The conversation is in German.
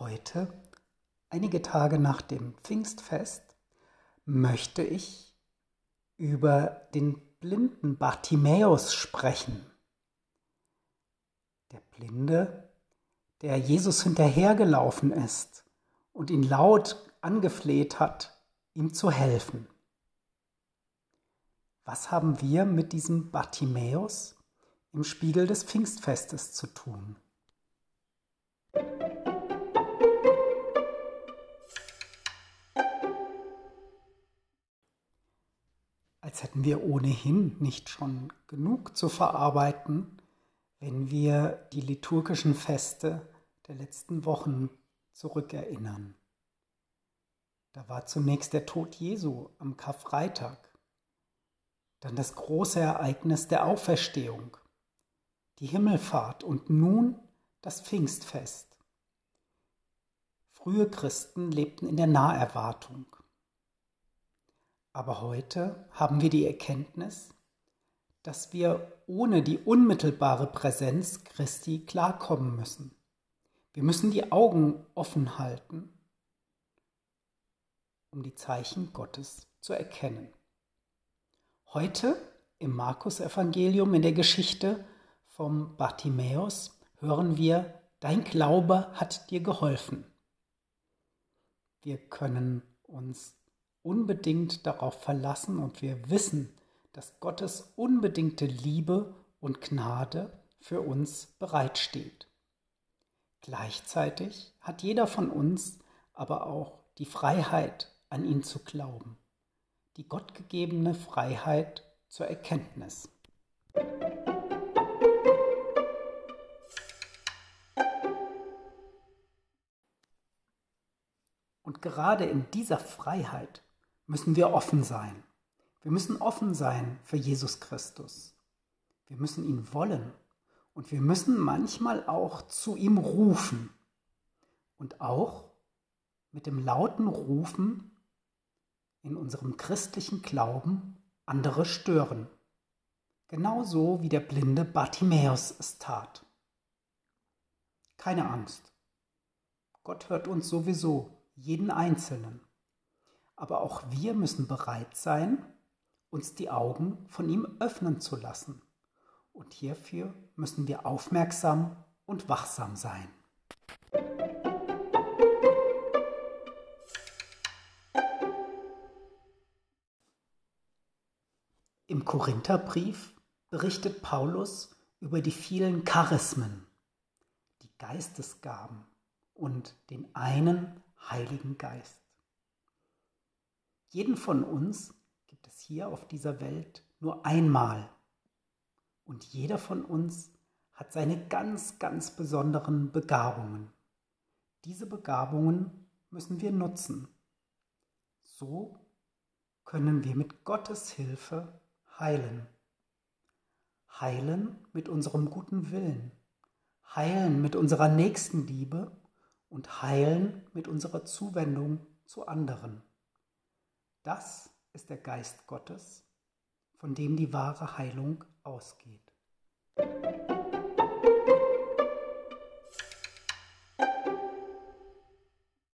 Heute, einige Tage nach dem Pfingstfest, möchte ich über den blinden Bartimäus sprechen. Der Blinde, der Jesus hinterhergelaufen ist und ihn laut angefleht hat, ihm zu helfen. Was haben wir mit diesem Bartimäus im Spiegel des Pfingstfestes zu tun? Als hätten wir ohnehin nicht schon genug zu verarbeiten, wenn wir die liturgischen Feste der letzten Wochen zurückerinnern. Da war zunächst der Tod Jesu am Karfreitag, dann das große Ereignis der Auferstehung, die Himmelfahrt und nun das Pfingstfest. Frühe Christen lebten in der Naherwartung. Aber heute haben wir die Erkenntnis, dass wir ohne die unmittelbare Präsenz Christi klarkommen müssen. Wir müssen die Augen offen halten, um die Zeichen Gottes zu erkennen. Heute im Markus-Evangelium in der Geschichte vom Bartimäus hören wir, dein Glaube hat dir geholfen. Wir können uns unbedingt darauf verlassen und wir wissen, dass Gottes unbedingte Liebe und Gnade für uns bereitsteht. Gleichzeitig hat jeder von uns aber auch die Freiheit, an ihn zu glauben, die gottgegebene Freiheit zur Erkenntnis. Und gerade in dieser Freiheit müssen wir offen sein. Wir müssen offen sein für Jesus Christus. Wir müssen ihn wollen und wir müssen manchmal auch zu ihm rufen und auch mit dem lauten Rufen in unserem christlichen Glauben andere stören. Genauso wie der blinde Bartimäus es tat. Keine Angst. Gott hört uns sowieso, jeden Einzelnen. Aber auch wir müssen bereit sein, uns die Augen von ihm öffnen zu lassen. Und hierfür müssen wir aufmerksam und wachsam sein. Im Korintherbrief berichtet Paulus über die vielen Charismen, die Geistesgaben und den einen Heiligen Geist. Jeden von uns gibt es hier auf dieser Welt nur einmal. Und jeder von uns hat seine ganz, ganz besonderen Begabungen. Diese Begabungen müssen wir nutzen. So können wir mit Gottes Hilfe heilen. Heilen mit unserem guten Willen, heilen mit unserer Nächstenliebe und heilen mit unserer Zuwendung zu anderen. Das ist der Geist Gottes, von dem die wahre Heilung ausgeht.